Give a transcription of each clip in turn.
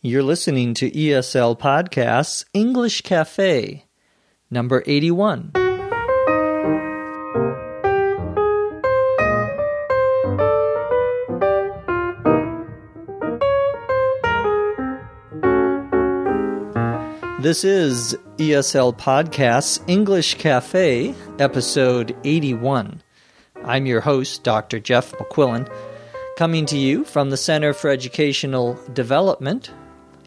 You're listening to ESL Podcasts English Cafe, number 81. This is ESL Podcasts English Cafe, episode 81. I'm your host, Dr. Jeff McQuillan, coming to you from the Center for Educational Development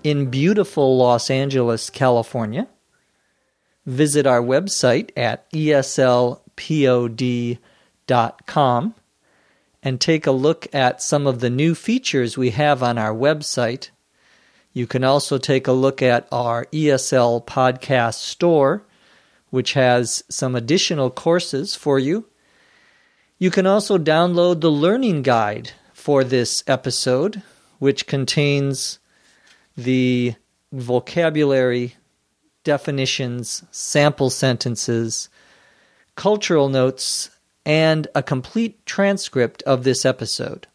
in beautiful Los Angeles, California. Visit our website at eslpod.com and take a look at some of the new features we have on our website. You can also take a look at our ESL podcast store, which has some additional courses for you. You can also download the learning guide for this episode, which contains the vocabulary, definitions, sample sentences, cultural notes, and a complete transcript of this episode.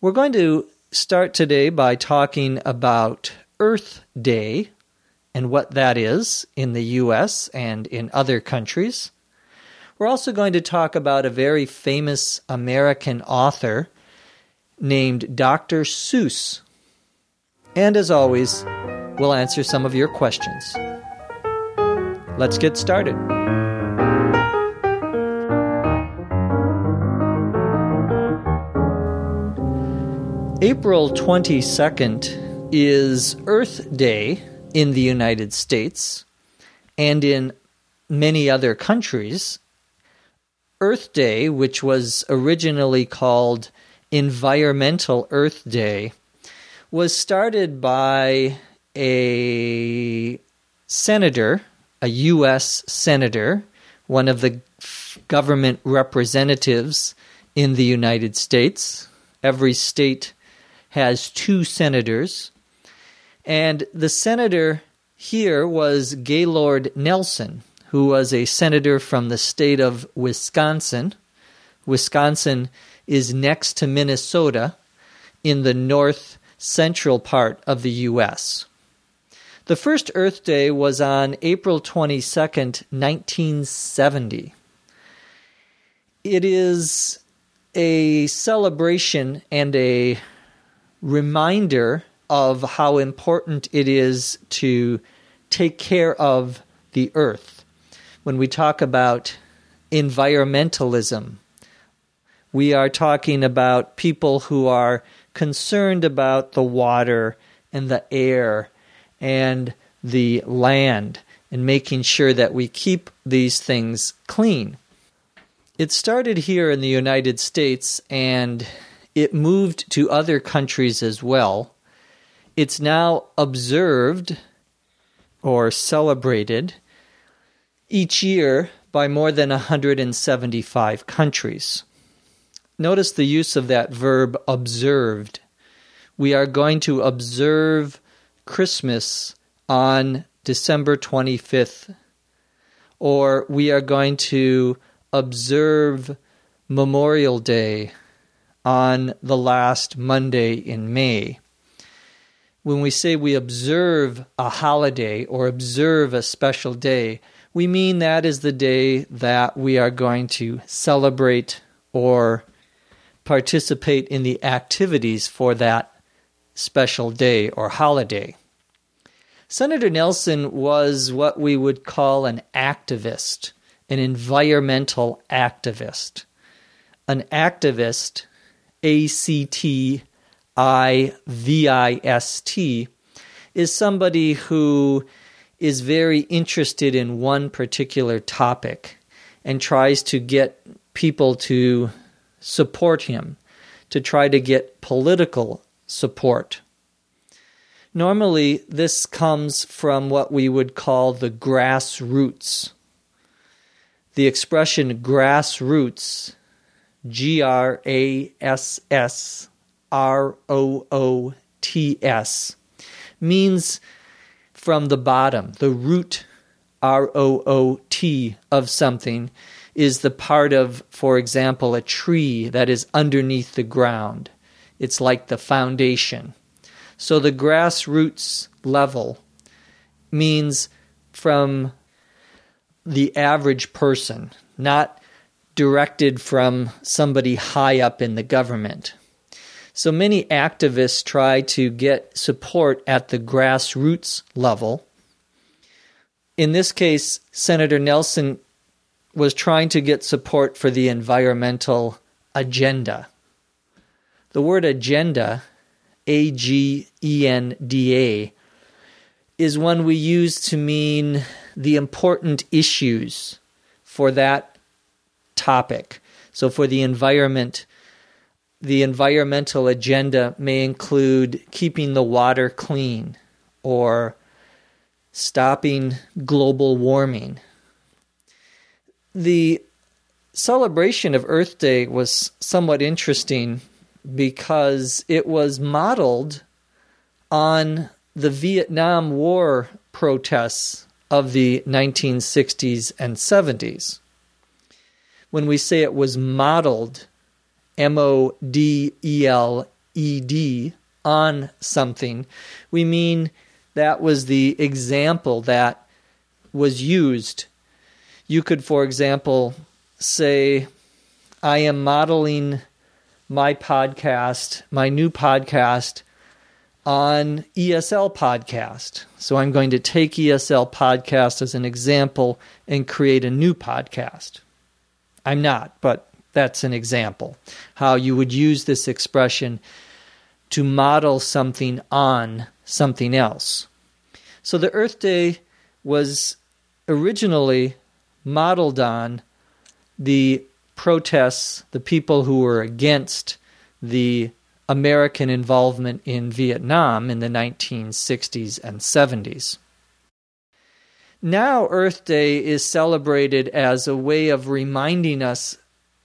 We're going to start today by talking about Earth Day and what that is in the US and in other countries. We're also going to talk about a very famous American author named Dr. Seuss. And as always, we'll answer some of your questions. Let's get started. April 22nd is Earth Day in the United States and in many other countries. Earth Day, which was originally called Environmental Earth Day, was started by a senator, a U.S. senator, one of the government representatives in the United States. Every state has two senators. And the senator here was Gaylord Nelson, who was a senator from the state of Wisconsin. Wisconsin is next to Minnesota in the north central part of the U.S. The first Earth Day was on April 22nd, 1970. It is a celebration and a reminder of how important it is to take care of the earth. When we talk about environmentalism, we are talking about people who are concerned about the water and the air and the land and making sure that we keep these things clean. It started here in the United States and it moved to other countries as well. It's now observed or celebrated each year by more than 175 countries. Notice the use of that verb observed. We are going to observe Christmas on December 25th, or we are going to observe Memorial Day on the last Monday in May. When we say we observe a holiday or observe a special day, we mean that is the day that we are going to celebrate or participate in the activities for that special day or holiday. Senator Nelson was what we would call an activist, an environmental activist. An activist, A C T I V I S T, is somebody who is very interested in one particular topic and tries to get people to support him, to try to get political support. Normally, this comes from what we would call the grassroots. The expression grassroots, G R A S S R O O T S, means from the bottom, the root R O O T of something is the part of, for example, a tree that is underneath the ground. It's like the foundation. So the grassroots level means from the average person, not directed from somebody high up in the government. So many activists try to get support at the grassroots level. In this case, Senator Nelson was trying to get support for the environmental agenda. The word agenda, A G E N D A, is one we use to mean the important issues for that topic. So, for the environment, the environmental agenda may include keeping the water clean or stopping global warming. The celebration of Earth Day was somewhat interesting because it was modeled on the Vietnam War protests of the 1960s and 70s. When we say it was modeled, M O D E L E D, on something, we mean that was the example that was used. You could, for example, say, I am modeling my podcast, my new podcast, on ESL Podcast. So I'm going to take ESL Podcast as an example and create a new podcast. I'm not, but that's an example. How you would use this expression to model something on something else. So the Earth Day was originally modeled on the protests, the people who were against the American involvement in Vietnam in the 1960s and 70s. Now, Earth Day is celebrated as a way of reminding us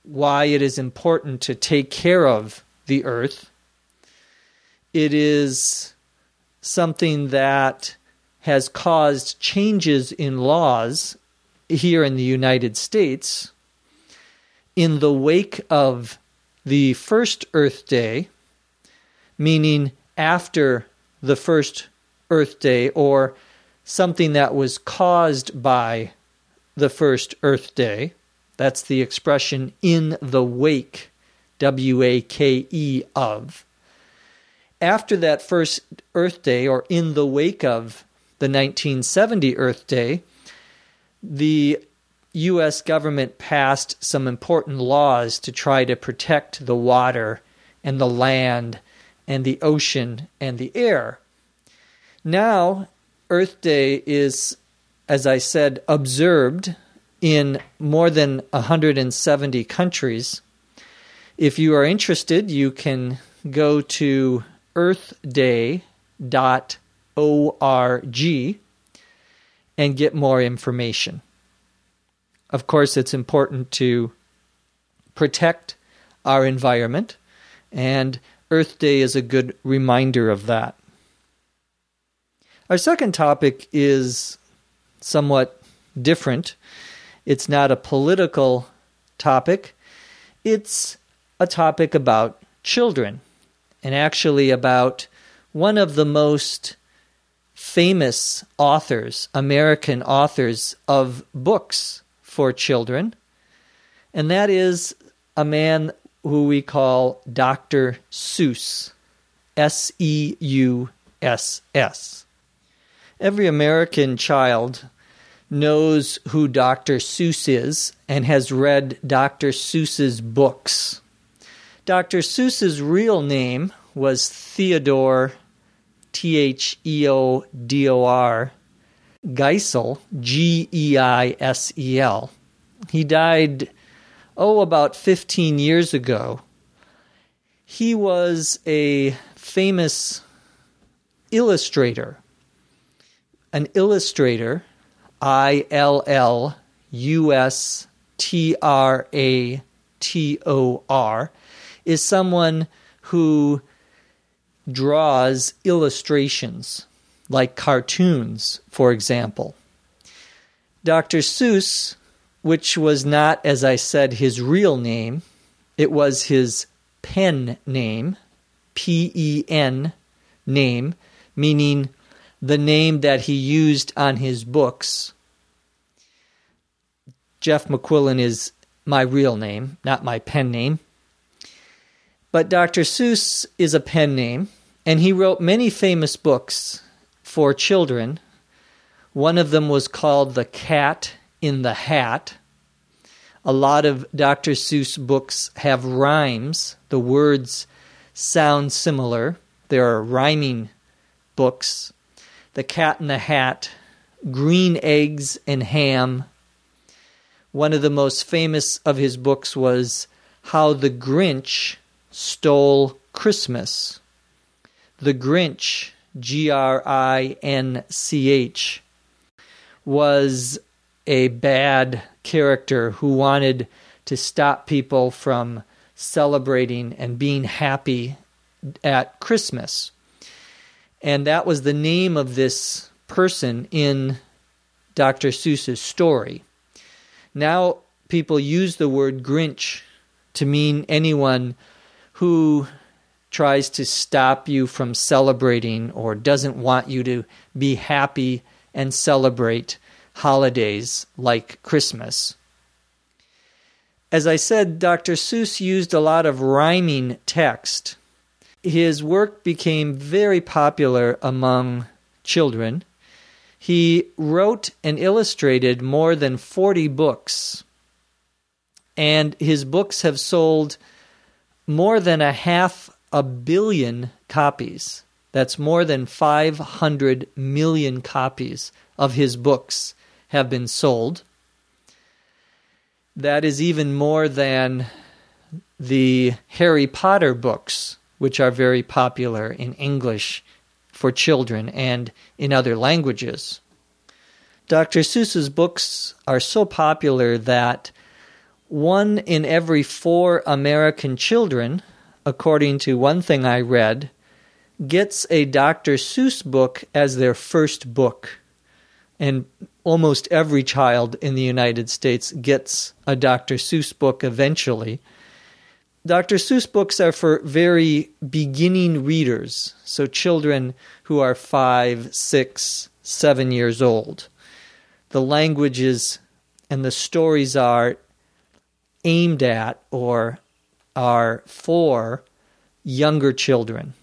why it is important to take care of the earth. It is something that has caused changes in laws here in the United States in the wake of the first Earth Day, meaning after the first Earth Day, or something that was caused by the first Earth Day. That's the expression in the wake, W A K E of. After that first Earth Day, or in the wake of the 1970 Earth Day, the U.S. government passed some important laws to try to protect the water and the land and the ocean and the air. Now, Earth Day is, as I said, observed in more than 170 countries. If you are interested, you can go to earthday.org and get more information. Of course, it's important to protect our environment, and Earth Day is a good reminder of that. Our second topic is somewhat different. It's not a political topic, it's a topic about children, and actually about one of the most famous authors, American authors of books for children, and that is a man who we call Dr. Seuss. S E U S S. Every American child knows who Dr. Seuss is and has read Dr. Seuss's books. Dr. Seuss's real name was Theodore, T H E O D O R, Geisel, G E I S E L. He died, oh, about 15 years ago. He was a famous illustrator. An illustrator, I L L U S T R A T O R, is someone who draws illustrations like cartoons, for example. Dr. Seuss, which was not, as I said, his real name, it was his pen name, P E N, name, meaning the name that he used on his books. Jeff McQuillan is my real name, not my pen name. But Dr. Seuss is a pen name, and he wrote many famous books for children. One of them was called The Cat in the Hat. A lot of Dr. Seuss books have rhymes. The words sound similar. There are rhyming books. The Cat in the Hat, Green Eggs and Ham. One of the most famous of his books was How the Grinch Stole Christmas. The Grinch, G R I N C H, was a bad character who wanted to stop people from celebrating and being happy at Christmas. And that was the name of this person in Dr. Seuss's story. Now people use the word Grinch to mean anyone who tries to stop you from celebrating or doesn't want you to be happy and celebrate holidays like Christmas. As I said, Dr. Seuss used a lot of rhyming text. His work became very popular among children. He wrote and illustrated more than 40 books, and his books have sold more than a half a billion copies. That's more than 500 million copies of his books have been sold. That is even more than the Harry Potter books, which are very popular in English for children and in other languages. Dr. Seuss's books are so popular that one in every four American children, according to one thing I read, gets a Dr. Seuss book as their first book. And almost every child in the United States gets a Dr. Seuss book eventually. Dr. Seuss books are for very beginning readers, so children who are five, six, seven years old. The languages and the stories are aimed at or are for younger children.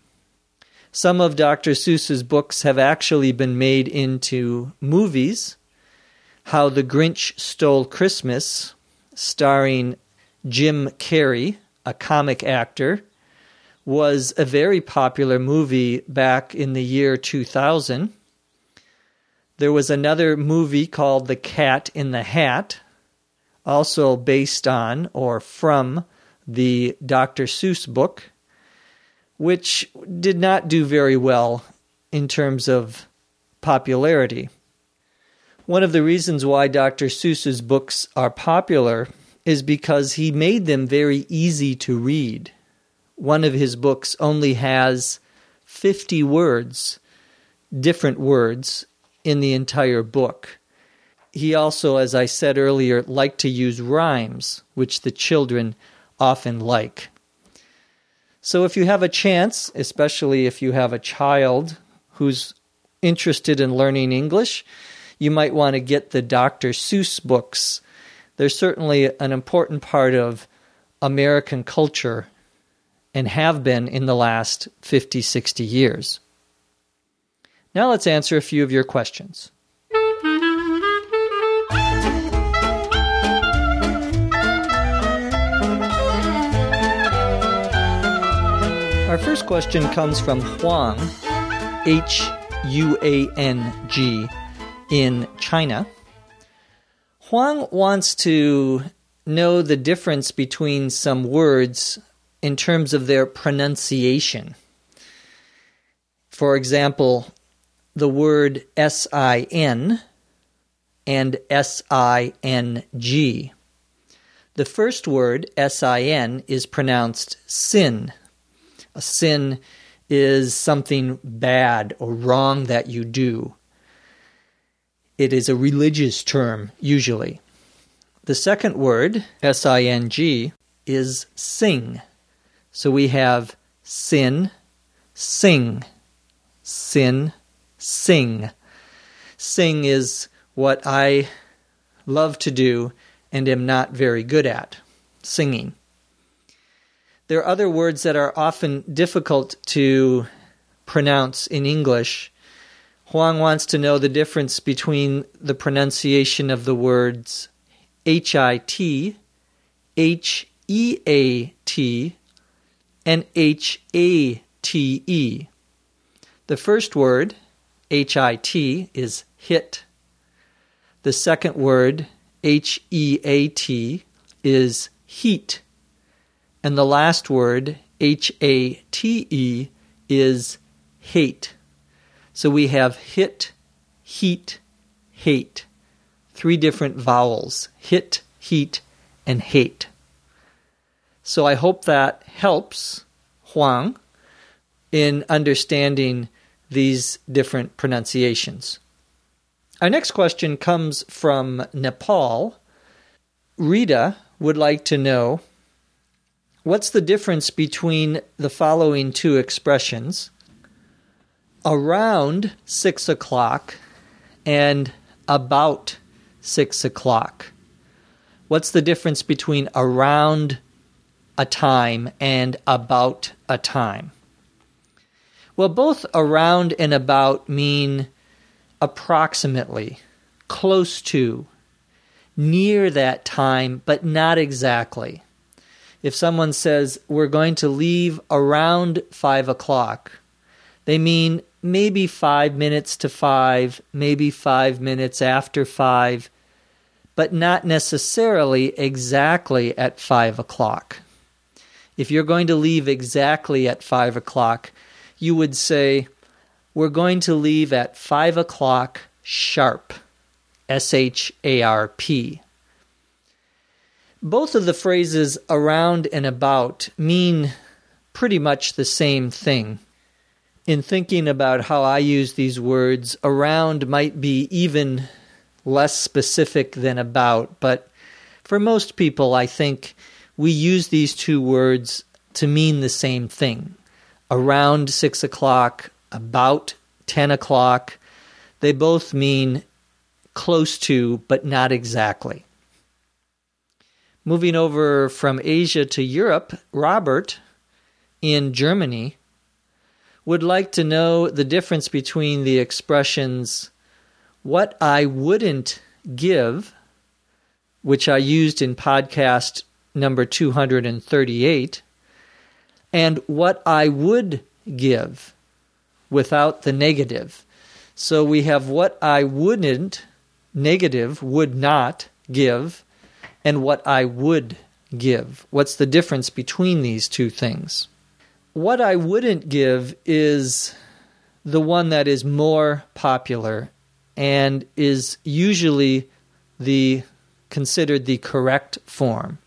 Some of Dr. Seuss's books have actually been made into movies. How the Grinch Stole Christmas, starring Jim Carrey, a comic actor, was a very popular movie back in the year 2000. There was another movie called The Cat in the Hat, also based on or from the Dr. Seuss book, which did not do very well in terms of popularity. One of the reasons why Dr. Seuss's books are popular is because he made them very easy to read. One of his books only has 50 words, different words, in the entire book he also, as I said earlier, liked to use rhymes, which the children often like. So if you have a chance, especially if you have a child who's interested in learning English, you might want to get the Dr. Seuss books. They're certainly an important part of American culture and have been in the last 50, 60 years. Now let's answer a few of your questions. Our first question comes from Huang, H U A N G, in China. Huang wants to know the difference between some words in terms of their pronunciation. For example, the word S I N and S I N G. The first word, S I N, is pronounced sin a sin is something bad or wrong that you do. It is a religious term, usually. The second word, S I N G, is sing. So we have sin, sing. sin, sing. Sing is what I love to do and am not very good at singing. There are other words that are often difficult to pronounce in English. Huang wants to know the difference between the pronunciation of the words H I T, H E A T, and H A T E. The first word, H I T, is hit. The second word, H E A T, is heat. And the last word, H A T E, is hate. So we have hit, heat, hate. Three different vowels hit, heat, and hate. So I hope that helps Huang in understanding these different pronunciations. Our next question comes from Nepal. Rita would like to know what's the difference between the following two expressions around six o'clock and about six o'clock? What's the difference between around a time and about a time? Well, both around and about mean approximately, close to, near that time, but not exactly. If someone says, we're going to leave around five o'clock, they mean maybe five minutes to five, maybe five minutes after five, but not necessarily exactly at five o'clock. If you're going to leave exactly at five o'clock, you would say, We're going to leave at 5 o'clock sharp. S H A R P. Both of the phrases around and about mean pretty much the same thing. In thinking about how I use these words, around might be even less specific than about, but for most people, I think we use these two words to mean the same thing around 6 o'clock, about 10 o'clock. They both mean close to, but not exactly. Moving over from Asia to Europe, Robert in Germany would like to know the difference between the expressions what I wouldn't give, which I used in podcast number 238, and what I would give without the negative. So we have what I wouldn't, negative, would not give, and what I would give. What's the difference between these two things? What I wouldn't give is the one that is more popular and is usually the considered the correct form.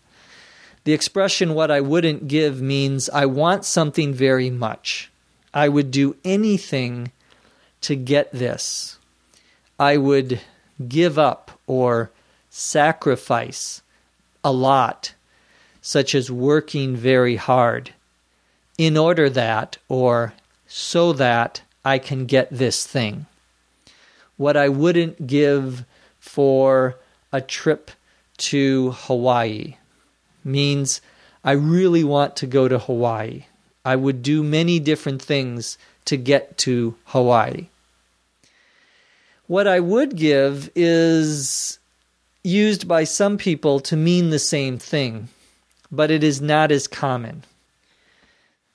The expression what I wouldn't give means I want something very much. I would do anything to get this. I would give up or sacrifice a lot, such as working very hard, in order that or so that I can get this thing. What I wouldn't give for a trip to Hawaii means I really want to go to Hawaii. I would do many different things to get to Hawaii. What I would give is used by some people to mean the same thing, but it is not as common.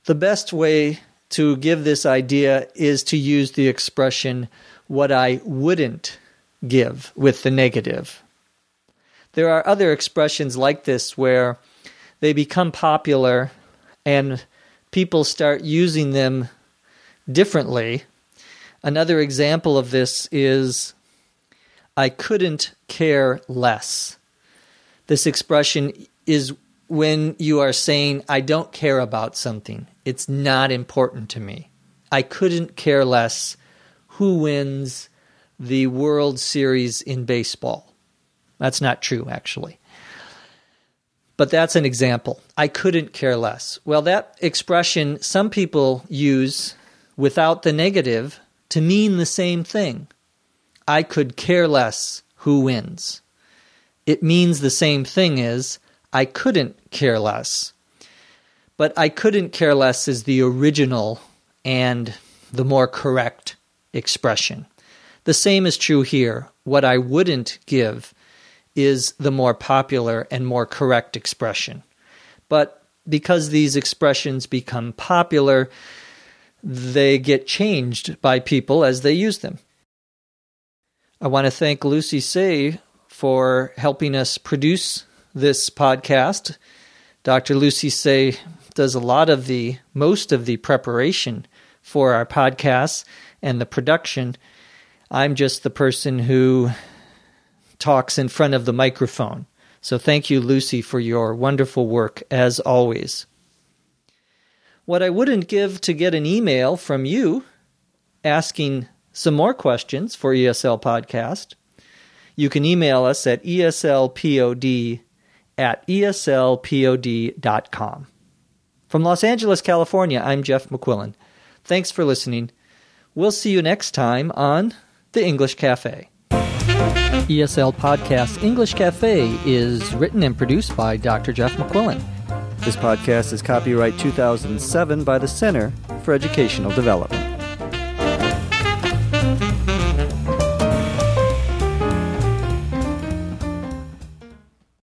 The best way to give this idea is to use the expression what I wouldn't give with the negative. There are other expressions like this where they become popular and people start using them differently. Another example of this is I couldn't care less. This expression is when you are saying, I don't care about something. It's not important to me. I couldn't care less who wins the World Series in baseball. That's not true, actually. But that's an example. I couldn't care less. Well, that expression some people use without the negative to mean the same thing. I could care less who wins. It means the same thing as I couldn't care less. But I couldn't care less is the original and the more correct expression. The same is true here. What I wouldn't give is the more popular and more correct expression. But because these expressions become popular, they get changed by people as they use them. I want to thank Lucy Tse for helping us produce this podcast. Dr. Lucy Tse does a lot of the, most of the preparation for our podcasts and the production. I'm just the person who talks in front of the microphone. So thank you, Lucy, for your wonderful work as always. What I wouldn't give to get an email from you asking some more questions for ESL Podcast, you can email us at eslpod at eslpod.com. From Los Angeles, California, I'm Jeff McQuillan. Thanks for listening. We'll see you next time on The English Cafe. ESL Podcast English Cafe is written and produced by Dr. Jeff McQuillan. This podcast is copyright 2007 by the Center for Educational Development.